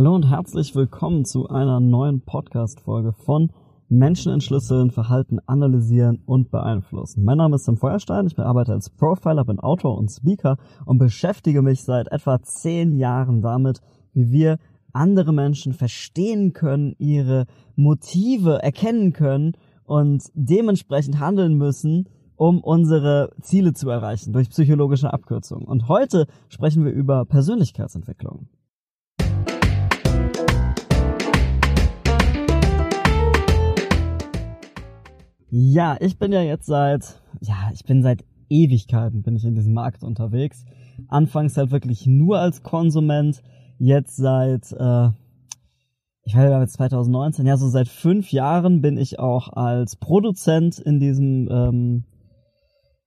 Hallo und herzlich willkommen zu einer neuen Podcast-Folge von Menschen entschlüsseln, Verhalten analysieren und beeinflussen. Mein Name ist Tim Feuerstein, ich arbeite als Profiler, bin Autor und Speaker und beschäftige mich seit etwa zehn Jahren damit, wie wir andere Menschen verstehen können, ihre Motive erkennen können und dementsprechend handeln müssen, um unsere Ziele zu erreichen durch psychologische Abkürzungen. Und heute sprechen wir über Persönlichkeitsentwicklung. Ja, ich bin ja jetzt seit, ja, ich bin seit Ewigkeiten bin ich in diesem Markt unterwegs. Anfangs halt wirklich nur als Konsument, jetzt seit, äh, ich war ja 2019, ja, so seit fünf Jahren bin ich auch als Produzent in diesem ähm,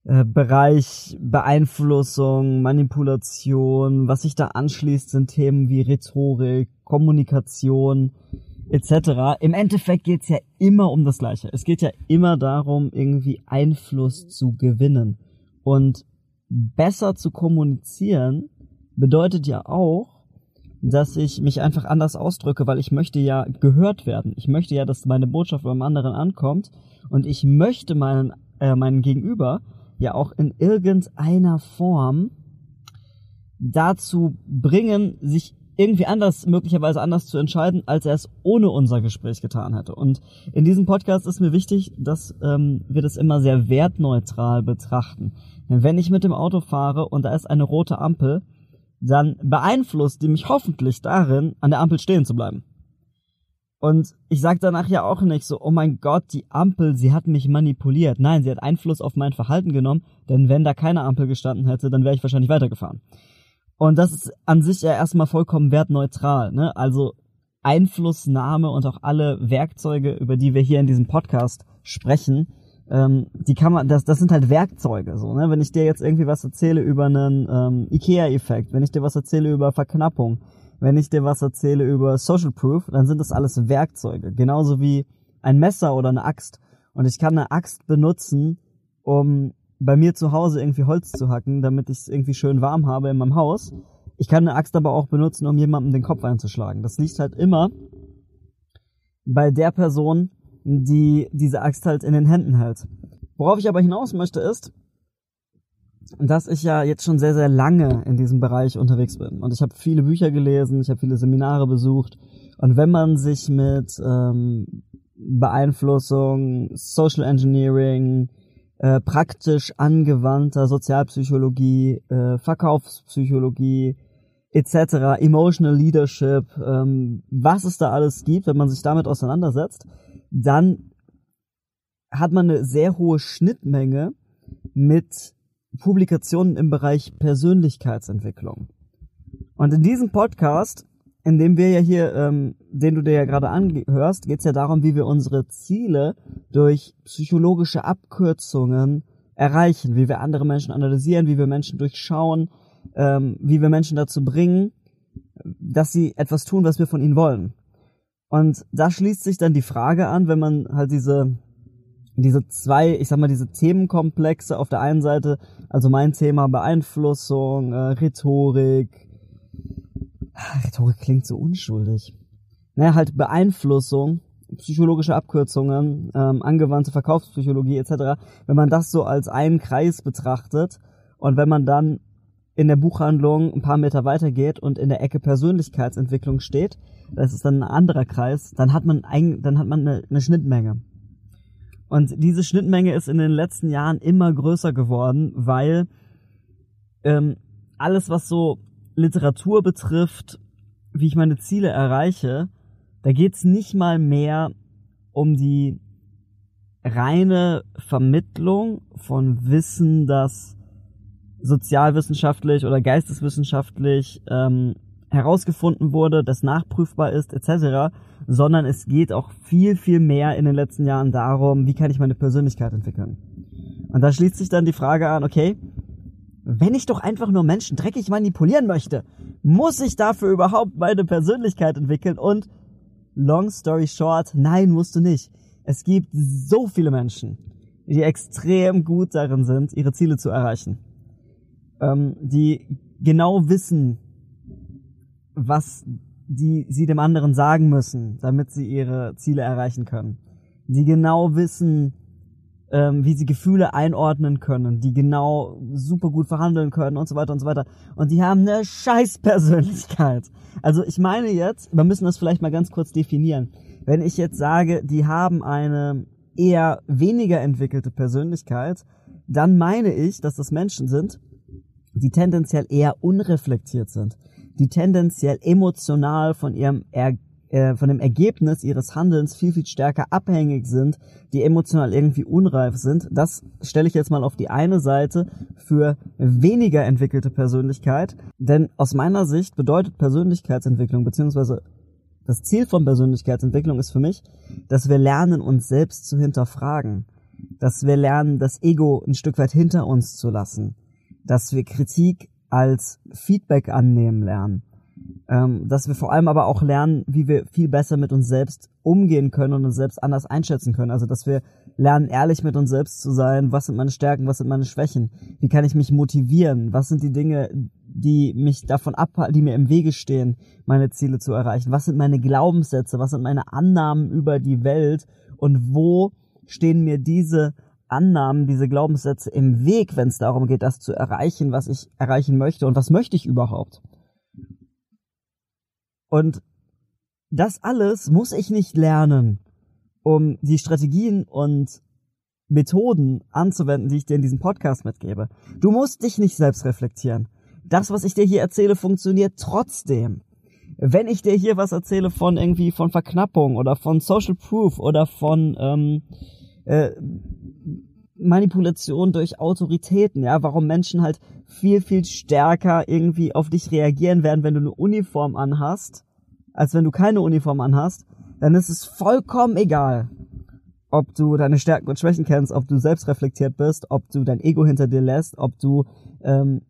äh, Bereich Beeinflussung, Manipulation. Was sich da anschließt, sind Themen wie Rhetorik, Kommunikation, etc. Im Endeffekt geht's ja immer um das Gleiche. Es geht ja immer darum, irgendwie Einfluss zu gewinnen. Und besser zu kommunizieren bedeutet ja auch, dass ich mich einfach anders ausdrücke, weil ich möchte ja gehört werden. Ich möchte ja, dass meine Botschaft beim anderen ankommt und ich möchte meinen, äh, meinen Gegenüber ja auch in irgendeiner Form dazu bringen, sich irgendwie anders, möglicherweise anders zu entscheiden, als er es ohne unser Gespräch getan hätte. Und in diesem Podcast ist mir wichtig, dass ähm, wir das immer sehr wertneutral betrachten. Denn wenn ich mit dem Auto fahre und da ist eine rote Ampel, dann beeinflusst die mich hoffentlich darin, an der Ampel stehen zu bleiben. Und ich sage danach ja auch nicht so, oh mein Gott, die Ampel, sie hat mich manipuliert. Nein, sie hat Einfluss auf mein Verhalten genommen, denn wenn da keine Ampel gestanden hätte, dann wäre ich wahrscheinlich weitergefahren. Und das ist an sich ja erstmal vollkommen wertneutral. Ne? Also Einflussnahme und auch alle Werkzeuge, über die wir hier in diesem Podcast sprechen, ähm, die kann man, das, das sind halt Werkzeuge. So, ne? Wenn ich dir jetzt irgendwie was erzähle über einen ähm, IKEA-Effekt, wenn ich dir was erzähle über Verknappung, wenn ich dir was erzähle über Social Proof, dann sind das alles Werkzeuge. Genauso wie ein Messer oder eine Axt. Und ich kann eine Axt benutzen, um bei mir zu Hause irgendwie Holz zu hacken, damit ich es irgendwie schön warm habe in meinem Haus. Ich kann eine Axt aber auch benutzen, um jemandem den Kopf einzuschlagen. Das liegt halt immer bei der Person, die diese Axt halt in den Händen hält. Worauf ich aber hinaus möchte ist, dass ich ja jetzt schon sehr, sehr lange in diesem Bereich unterwegs bin. Und ich habe viele Bücher gelesen, ich habe viele Seminare besucht. Und wenn man sich mit ähm, Beeinflussung, Social Engineering, äh, praktisch angewandter Sozialpsychologie, äh, Verkaufspsychologie etc., Emotional Leadership, ähm, was es da alles gibt, wenn man sich damit auseinandersetzt, dann hat man eine sehr hohe Schnittmenge mit Publikationen im Bereich Persönlichkeitsentwicklung. Und in diesem Podcast in dem wir ja hier, ähm, den du dir ja gerade anhörst, geht es ja darum, wie wir unsere Ziele durch psychologische Abkürzungen erreichen, wie wir andere Menschen analysieren, wie wir Menschen durchschauen, ähm, wie wir Menschen dazu bringen, dass sie etwas tun, was wir von ihnen wollen. Und da schließt sich dann die Frage an, wenn man halt diese diese zwei, ich sag mal, diese Themenkomplexe auf der einen Seite, also mein Thema Beeinflussung, äh, Rhetorik, Rhetorik klingt so unschuldig. Naja, halt Beeinflussung, psychologische Abkürzungen, ähm, angewandte Verkaufspsychologie etc. Wenn man das so als einen Kreis betrachtet und wenn man dann in der Buchhandlung ein paar Meter weiter geht und in der Ecke Persönlichkeitsentwicklung steht, das ist dann ein anderer Kreis, dann hat man ein, dann hat man eine, eine Schnittmenge. Und diese Schnittmenge ist in den letzten Jahren immer größer geworden, weil ähm, alles, was so Literatur betrifft, wie ich meine Ziele erreiche, da geht's nicht mal mehr um die reine Vermittlung von Wissen, das sozialwissenschaftlich oder geisteswissenschaftlich ähm, herausgefunden wurde, das nachprüfbar ist, etc., sondern es geht auch viel, viel mehr in den letzten Jahren darum, wie kann ich meine Persönlichkeit entwickeln. Und da schließt sich dann die Frage an, okay, wenn ich doch einfach nur Menschen dreckig manipulieren möchte, muss ich dafür überhaupt meine Persönlichkeit entwickeln? Und long story short, nein, musst du nicht. Es gibt so viele Menschen, die extrem gut darin sind, ihre Ziele zu erreichen. Ähm, die genau wissen, was die sie dem anderen sagen müssen, damit sie ihre Ziele erreichen können. Die genau wissen, ähm, wie sie Gefühle einordnen können, die genau super gut verhandeln können und so weiter und so weiter. Und die haben eine Scheißpersönlichkeit. Also ich meine jetzt, wir müssen das vielleicht mal ganz kurz definieren. Wenn ich jetzt sage, die haben eine eher weniger entwickelte Persönlichkeit, dann meine ich, dass das Menschen sind, die tendenziell eher unreflektiert sind, die tendenziell emotional von ihrem er äh, von dem Ergebnis ihres Handelns viel, viel stärker abhängig sind, die emotional irgendwie unreif sind. Das stelle ich jetzt mal auf die eine Seite für weniger entwickelte Persönlichkeit. Denn aus meiner Sicht bedeutet Persönlichkeitsentwicklung beziehungsweise das Ziel von Persönlichkeitsentwicklung ist für mich, dass wir lernen, uns selbst zu hinterfragen. Dass wir lernen, das Ego ein Stück weit hinter uns zu lassen. Dass wir Kritik als Feedback annehmen lernen ähm, dass wir vor allem aber auch lernen, wie wir viel besser mit uns selbst umgehen können und uns selbst anders einschätzen können. Also dass wir lernen, ehrlich mit uns selbst zu sein. Was sind meine Stärken, was sind meine Schwächen? Wie kann ich mich motivieren? Was sind die Dinge, die mich davon abhalten, die mir im Wege stehen, meine Ziele zu erreichen? Was sind meine Glaubenssätze? Was sind meine Annahmen über die Welt? Und wo stehen mir diese Annahmen, diese Glaubenssätze im Weg, wenn es darum geht, das zu erreichen, was ich erreichen möchte und was möchte ich überhaupt? Und das alles muss ich nicht lernen, um die Strategien und Methoden anzuwenden, die ich dir in diesem Podcast mitgebe. Du musst dich nicht selbst reflektieren. Das, was ich dir hier erzähle, funktioniert trotzdem. Wenn ich dir hier was erzähle von irgendwie von Verknappung oder von Social Proof oder von ähm, äh, Manipulation durch Autoritäten, ja, warum Menschen halt viel, viel stärker irgendwie auf dich reagieren werden, wenn du eine Uniform anhast, als wenn du keine Uniform anhast, dann ist es vollkommen egal, ob du deine Stärken und Schwächen kennst, ob du selbst reflektiert bist, ob du dein Ego hinter dir lässt, ob du ähm,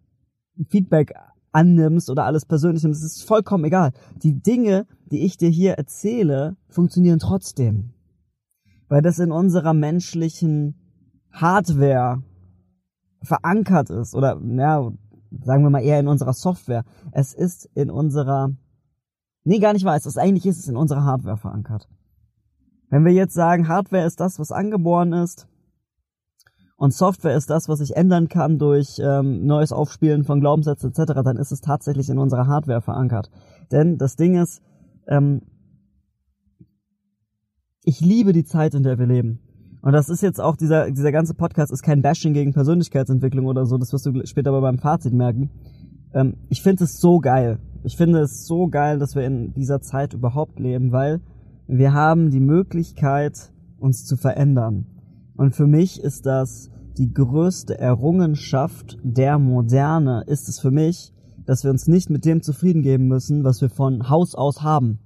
Feedback annimmst oder alles persönlich nimmst, es ist vollkommen egal. Die Dinge, die ich dir hier erzähle, funktionieren trotzdem. Weil das in unserer menschlichen Hardware verankert ist oder ja, sagen wir mal eher in unserer Software. Es ist in unserer Nee, gar nicht weiß. Das eigentlich ist es in unserer Hardware verankert. Wenn wir jetzt sagen, Hardware ist das, was angeboren ist, und Software ist das, was sich ändern kann durch ähm, neues Aufspielen von Glaubenssätzen etc., dann ist es tatsächlich in unserer Hardware verankert. Denn das Ding ist, ähm, ich liebe die Zeit, in der wir leben. Und das ist jetzt auch, dieser, dieser ganze Podcast ist kein Bashing gegen Persönlichkeitsentwicklung oder so, das wirst du später bei meinem Fazit merken. Ähm, ich finde es so geil. Ich finde es so geil, dass wir in dieser Zeit überhaupt leben, weil wir haben die Möglichkeit, uns zu verändern. Und für mich ist das die größte Errungenschaft der Moderne, ist es für mich, dass wir uns nicht mit dem zufrieden geben müssen, was wir von Haus aus haben.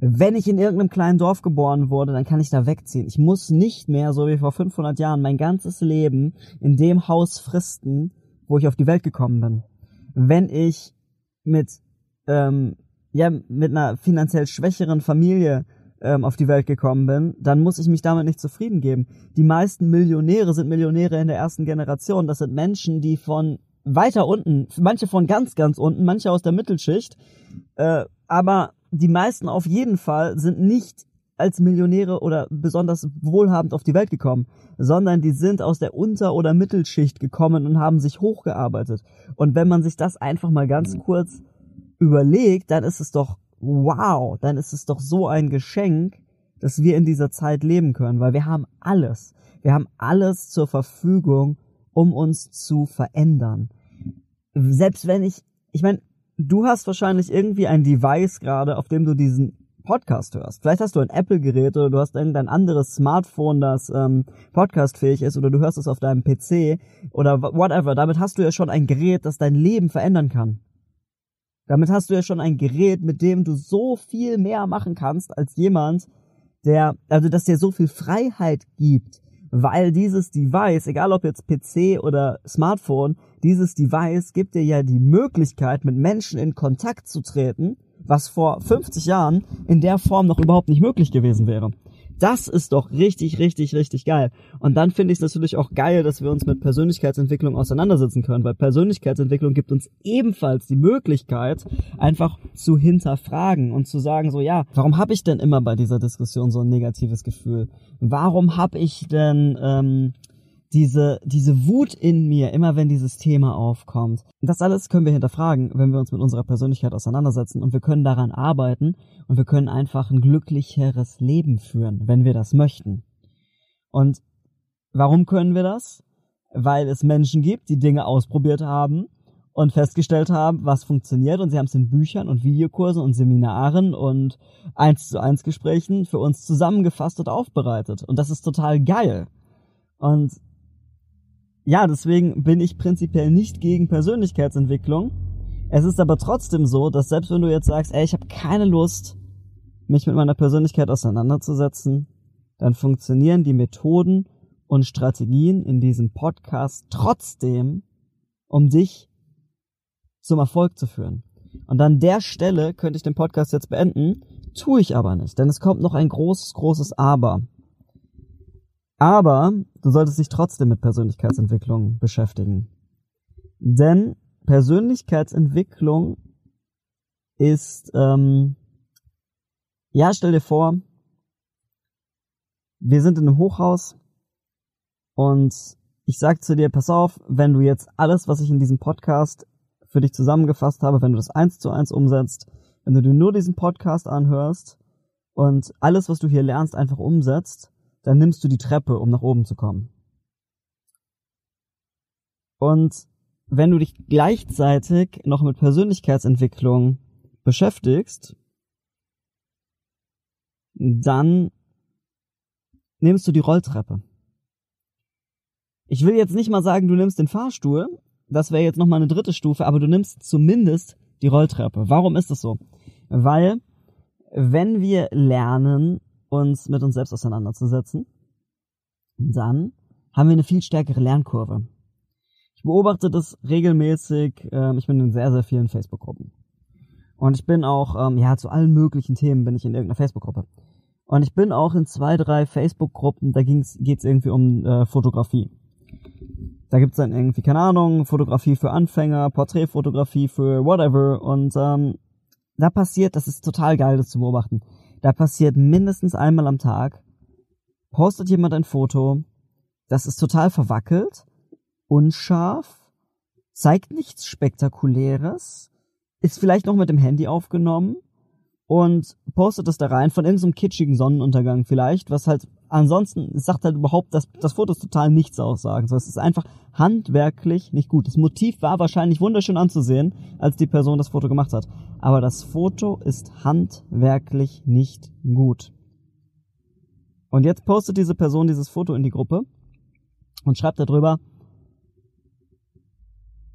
Wenn ich in irgendeinem kleinen Dorf geboren wurde, dann kann ich da wegziehen. Ich muss nicht mehr, so wie vor 500 Jahren, mein ganzes Leben in dem Haus fristen, wo ich auf die Welt gekommen bin. Wenn ich mit ähm, ja mit einer finanziell schwächeren Familie ähm, auf die Welt gekommen bin, dann muss ich mich damit nicht zufrieden geben. Die meisten Millionäre sind Millionäre in der ersten Generation. Das sind Menschen, die von weiter unten, manche von ganz, ganz unten, manche aus der Mittelschicht, äh, aber die meisten auf jeden Fall sind nicht als Millionäre oder besonders wohlhabend auf die Welt gekommen, sondern die sind aus der Unter- oder Mittelschicht gekommen und haben sich hochgearbeitet. Und wenn man sich das einfach mal ganz kurz überlegt, dann ist es doch wow, dann ist es doch so ein Geschenk, dass wir in dieser Zeit leben können, weil wir haben alles. Wir haben alles zur Verfügung, um uns zu verändern. Selbst wenn ich, ich meine, du hast wahrscheinlich irgendwie ein Device gerade, auf dem du diesen Podcast hörst. Vielleicht hast du ein Apple-Gerät oder du hast irgendein anderes Smartphone, das ähm, podcastfähig ist oder du hörst es auf deinem PC oder whatever. Damit hast du ja schon ein Gerät, das dein Leben verändern kann. Damit hast du ja schon ein Gerät, mit dem du so viel mehr machen kannst als jemand, der, also dass dir so viel Freiheit gibt, weil dieses Device, egal ob jetzt PC oder Smartphone, dieses Device gibt dir ja die Möglichkeit, mit Menschen in Kontakt zu treten, was vor 50 Jahren in der Form noch überhaupt nicht möglich gewesen wäre. Das ist doch richtig, richtig, richtig geil. Und dann finde ich es natürlich auch geil, dass wir uns mit Persönlichkeitsentwicklung auseinandersetzen können, weil Persönlichkeitsentwicklung gibt uns ebenfalls die Möglichkeit, einfach zu hinterfragen und zu sagen, so ja, warum habe ich denn immer bei dieser Diskussion so ein negatives Gefühl? Warum habe ich denn ähm, diese, diese Wut in mir, immer wenn dieses Thema aufkommt. Das alles können wir hinterfragen, wenn wir uns mit unserer Persönlichkeit auseinandersetzen und wir können daran arbeiten und wir können einfach ein glücklicheres Leben führen, wenn wir das möchten. Und warum können wir das? Weil es Menschen gibt, die Dinge ausprobiert haben und festgestellt haben, was funktioniert und sie haben es in Büchern und Videokursen und Seminaren und eins zu eins Gesprächen für uns zusammengefasst und aufbereitet. Und das ist total geil. Und ja, deswegen bin ich prinzipiell nicht gegen Persönlichkeitsentwicklung. Es ist aber trotzdem so, dass selbst wenn du jetzt sagst, ey, ich habe keine Lust, mich mit meiner Persönlichkeit auseinanderzusetzen, dann funktionieren die Methoden und Strategien in diesem Podcast trotzdem, um dich zum Erfolg zu führen. Und an der Stelle könnte ich den Podcast jetzt beenden, tue ich aber nicht, denn es kommt noch ein großes, großes Aber. Aber du solltest dich trotzdem mit Persönlichkeitsentwicklung beschäftigen. Denn Persönlichkeitsentwicklung ist, ähm, ja, stell dir vor, wir sind in einem Hochhaus und ich sag zu dir, pass auf, wenn du jetzt alles, was ich in diesem Podcast für dich zusammengefasst habe, wenn du das eins zu eins umsetzt, wenn du dir nur diesen Podcast anhörst und alles, was du hier lernst, einfach umsetzt, dann nimmst du die Treppe, um nach oben zu kommen. Und wenn du dich gleichzeitig noch mit Persönlichkeitsentwicklung beschäftigst, dann nimmst du die Rolltreppe. Ich will jetzt nicht mal sagen, du nimmst den Fahrstuhl, das wäre jetzt nochmal eine dritte Stufe, aber du nimmst zumindest die Rolltreppe. Warum ist das so? Weil, wenn wir lernen, uns mit uns selbst auseinanderzusetzen, dann haben wir eine viel stärkere Lernkurve. Ich beobachte das regelmäßig, äh, ich bin in sehr, sehr vielen Facebook-Gruppen. Und ich bin auch, ähm, ja, zu allen möglichen Themen bin ich in irgendeiner Facebook-Gruppe. Und ich bin auch in zwei, drei Facebook-Gruppen, da geht es irgendwie um äh, Fotografie. Da gibt's dann irgendwie, keine Ahnung, Fotografie für Anfänger, Porträtfotografie für whatever. Und ähm, da passiert, das ist total geil, das zu beobachten. Da passiert mindestens einmal am Tag, postet jemand ein Foto, das ist total verwackelt, unscharf, zeigt nichts Spektakuläres, ist vielleicht noch mit dem Handy aufgenommen und postet es da rein von irgendeinem kitschigen Sonnenuntergang vielleicht, was halt ansonsten sagt halt überhaupt, dass das Foto ist total nichts aussagen. So, es ist einfach handwerklich nicht gut. Das Motiv war wahrscheinlich wunderschön anzusehen, als die Person das Foto gemacht hat. Aber das Foto ist handwerklich nicht gut. Und jetzt postet diese Person dieses Foto in die Gruppe und schreibt darüber,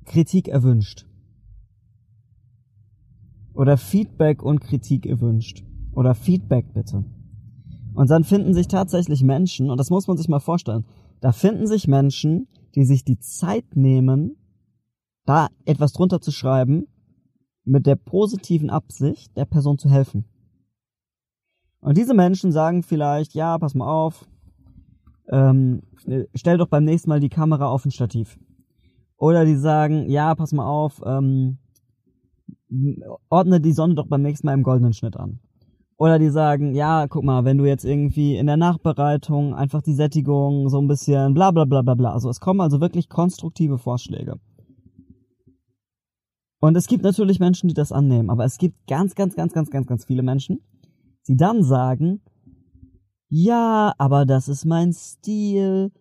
Kritik erwünscht. Oder Feedback und Kritik erwünscht. Oder Feedback bitte. Und dann finden sich tatsächlich Menschen, und das muss man sich mal vorstellen, da finden sich Menschen, die sich die Zeit nehmen, da etwas drunter zu schreiben, mit der positiven Absicht, der Person zu helfen. Und diese Menschen sagen vielleicht, ja, pass mal auf, ähm, stell doch beim nächsten Mal die Kamera auf ein Stativ. Oder die sagen, ja, pass mal auf, ähm, ordne die Sonne doch beim nächsten Mal im goldenen Schnitt an. Oder die sagen, ja, guck mal, wenn du jetzt irgendwie in der Nachbereitung einfach die Sättigung so ein bisschen bla bla bla bla bla. Also es kommen also wirklich konstruktive Vorschläge. Und es gibt natürlich Menschen, die das annehmen, aber es gibt ganz, ganz, ganz, ganz, ganz, ganz viele Menschen, die dann sagen, ja, aber das ist mein Stil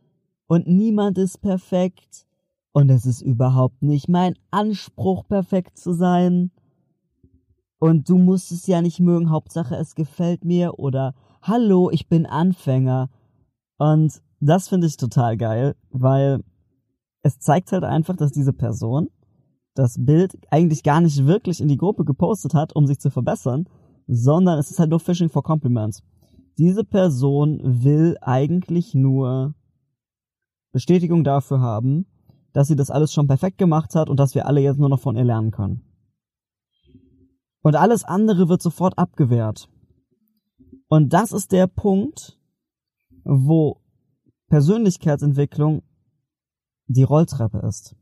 und niemand ist perfekt und es ist überhaupt nicht mein Anspruch, perfekt zu sein. Und du musst es ja nicht mögen, Hauptsache es gefällt mir oder Hallo, ich bin Anfänger. Und das finde ich total geil, weil es zeigt halt einfach, dass diese Person das Bild eigentlich gar nicht wirklich in die Gruppe gepostet hat, um sich zu verbessern, sondern es ist halt nur Fishing for Compliments. Diese Person will eigentlich nur Bestätigung dafür haben, dass sie das alles schon perfekt gemacht hat und dass wir alle jetzt nur noch von ihr lernen können. Und alles andere wird sofort abgewehrt. Und das ist der Punkt, wo Persönlichkeitsentwicklung die Rolltreppe ist.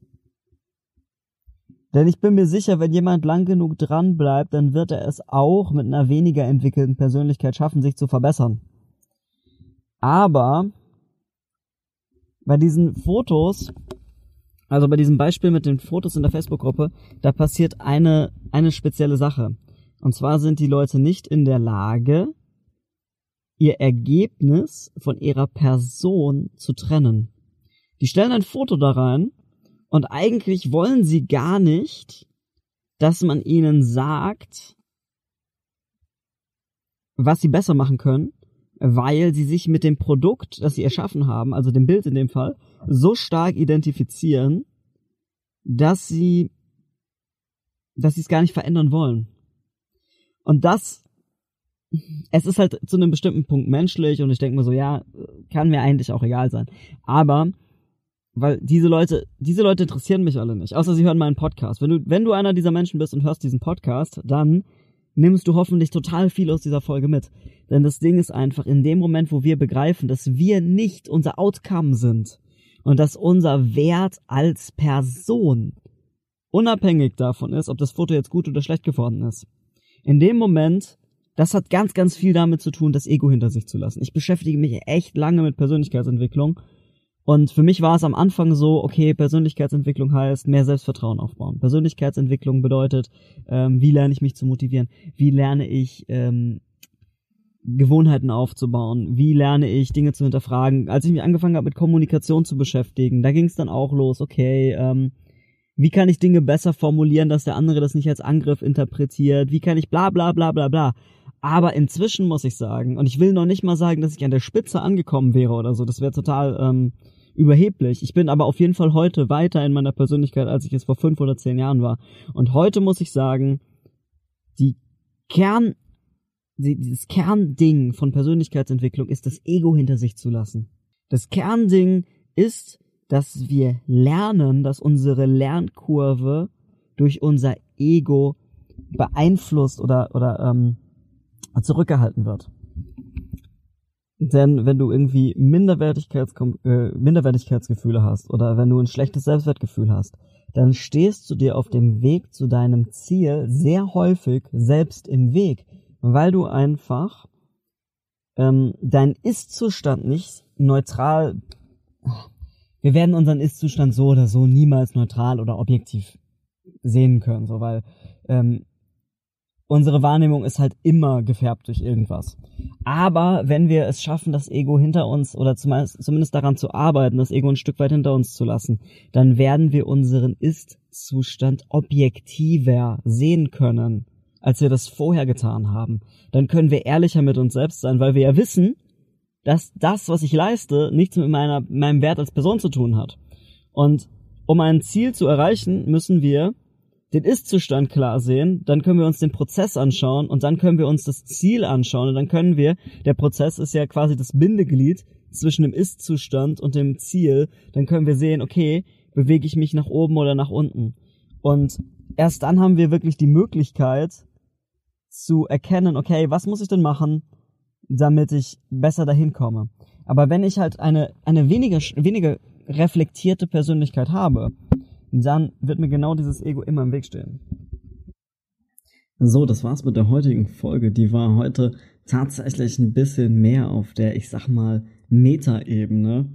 Denn ich bin mir sicher, wenn jemand lang genug dran bleibt, dann wird er es auch mit einer weniger entwickelten Persönlichkeit schaffen, sich zu verbessern. Aber bei diesen Fotos, also bei diesem Beispiel mit den Fotos in der Facebook-Gruppe, da passiert eine, eine spezielle Sache. Und zwar sind die Leute nicht in der Lage, ihr Ergebnis von ihrer Person zu trennen. Die stellen ein Foto da rein und eigentlich wollen sie gar nicht, dass man ihnen sagt, was sie besser machen können, weil sie sich mit dem Produkt, das sie erschaffen haben, also dem Bild in dem Fall, so stark identifizieren, dass sie, dass sie es gar nicht verändern wollen. Und das, es ist halt zu einem bestimmten Punkt menschlich und ich denke mir so, ja, kann mir eigentlich auch egal sein. Aber weil diese Leute, diese Leute interessieren mich alle nicht, außer sie hören meinen Podcast. Wenn du, wenn du einer dieser Menschen bist und hörst diesen Podcast, dann nimmst du hoffentlich total viel aus dieser Folge mit. Denn das Ding ist einfach, in dem Moment, wo wir begreifen, dass wir nicht unser Outcome sind und dass unser Wert als Person unabhängig davon ist, ob das Foto jetzt gut oder schlecht geworden ist. In dem Moment, das hat ganz, ganz viel damit zu tun, das Ego hinter sich zu lassen. Ich beschäftige mich echt lange mit Persönlichkeitsentwicklung und für mich war es am Anfang so, okay, Persönlichkeitsentwicklung heißt mehr Selbstvertrauen aufbauen. Persönlichkeitsentwicklung bedeutet, ähm, wie lerne ich mich zu motivieren? Wie lerne ich ähm, Gewohnheiten aufzubauen? Wie lerne ich Dinge zu hinterfragen? Als ich mich angefangen habe mit Kommunikation zu beschäftigen, da ging es dann auch los, okay, ähm, wie kann ich Dinge besser formulieren, dass der andere das nicht als Angriff interpretiert? Wie kann ich bla bla bla bla bla? Aber inzwischen muss ich sagen, und ich will noch nicht mal sagen, dass ich an der Spitze angekommen wäre oder so, das wäre total ähm, überheblich. Ich bin aber auf jeden Fall heute weiter in meiner Persönlichkeit, als ich es vor fünf oder zehn Jahren war. Und heute muss ich sagen, die Kern, dieses Kernding von Persönlichkeitsentwicklung ist das Ego hinter sich zu lassen. Das Kernding ist, dass wir lernen, dass unsere Lernkurve durch unser Ego beeinflusst oder, oder ähm, zurückgehalten wird. Denn wenn du irgendwie Minderwertigkeits äh, Minderwertigkeitsgefühle hast oder wenn du ein schlechtes Selbstwertgefühl hast, dann stehst du dir auf dem Weg zu deinem Ziel sehr häufig selbst im Weg, weil du einfach ähm, deinen Ist-Zustand nicht neutral. Wir werden unseren Ist-Zustand so oder so niemals neutral oder objektiv sehen können, so weil ähm, unsere Wahrnehmung ist halt immer gefärbt durch irgendwas. Aber wenn wir es schaffen, das Ego hinter uns oder zumindest daran zu arbeiten, das Ego ein Stück weit hinter uns zu lassen, dann werden wir unseren Ist-Zustand objektiver sehen können, als wir das vorher getan haben. Dann können wir ehrlicher mit uns selbst sein, weil wir ja wissen, dass das, was ich leiste, nichts mit meiner, meinem Wert als Person zu tun hat. Und um ein Ziel zu erreichen, müssen wir den Ist-Zustand klar sehen, dann können wir uns den Prozess anschauen und dann können wir uns das Ziel anschauen und dann können wir, der Prozess ist ja quasi das Bindeglied zwischen dem Ist-Zustand und dem Ziel, dann können wir sehen, okay, bewege ich mich nach oben oder nach unten. Und erst dann haben wir wirklich die Möglichkeit zu erkennen, okay, was muss ich denn machen, damit ich besser dahin komme. Aber wenn ich halt eine, eine weniger, weniger reflektierte Persönlichkeit habe, dann wird mir genau dieses Ego immer im Weg stehen. So, das war's mit der heutigen Folge. Die war heute tatsächlich ein bisschen mehr auf der, ich sag mal, Meta-Ebene.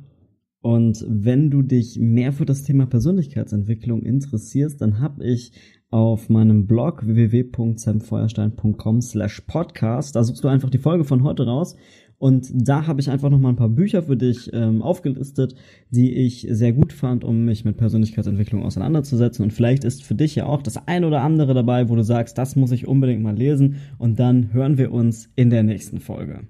Und wenn du dich mehr für das Thema Persönlichkeitsentwicklung interessierst, dann habe ich auf meinem Blog www.samfeuerstein.com slash podcast, da suchst du einfach die Folge von heute raus und da habe ich einfach nochmal ein paar Bücher für dich ähm, aufgelistet, die ich sehr gut fand, um mich mit Persönlichkeitsentwicklung auseinanderzusetzen. Und vielleicht ist für dich ja auch das ein oder andere dabei, wo du sagst, das muss ich unbedingt mal lesen. Und dann hören wir uns in der nächsten Folge.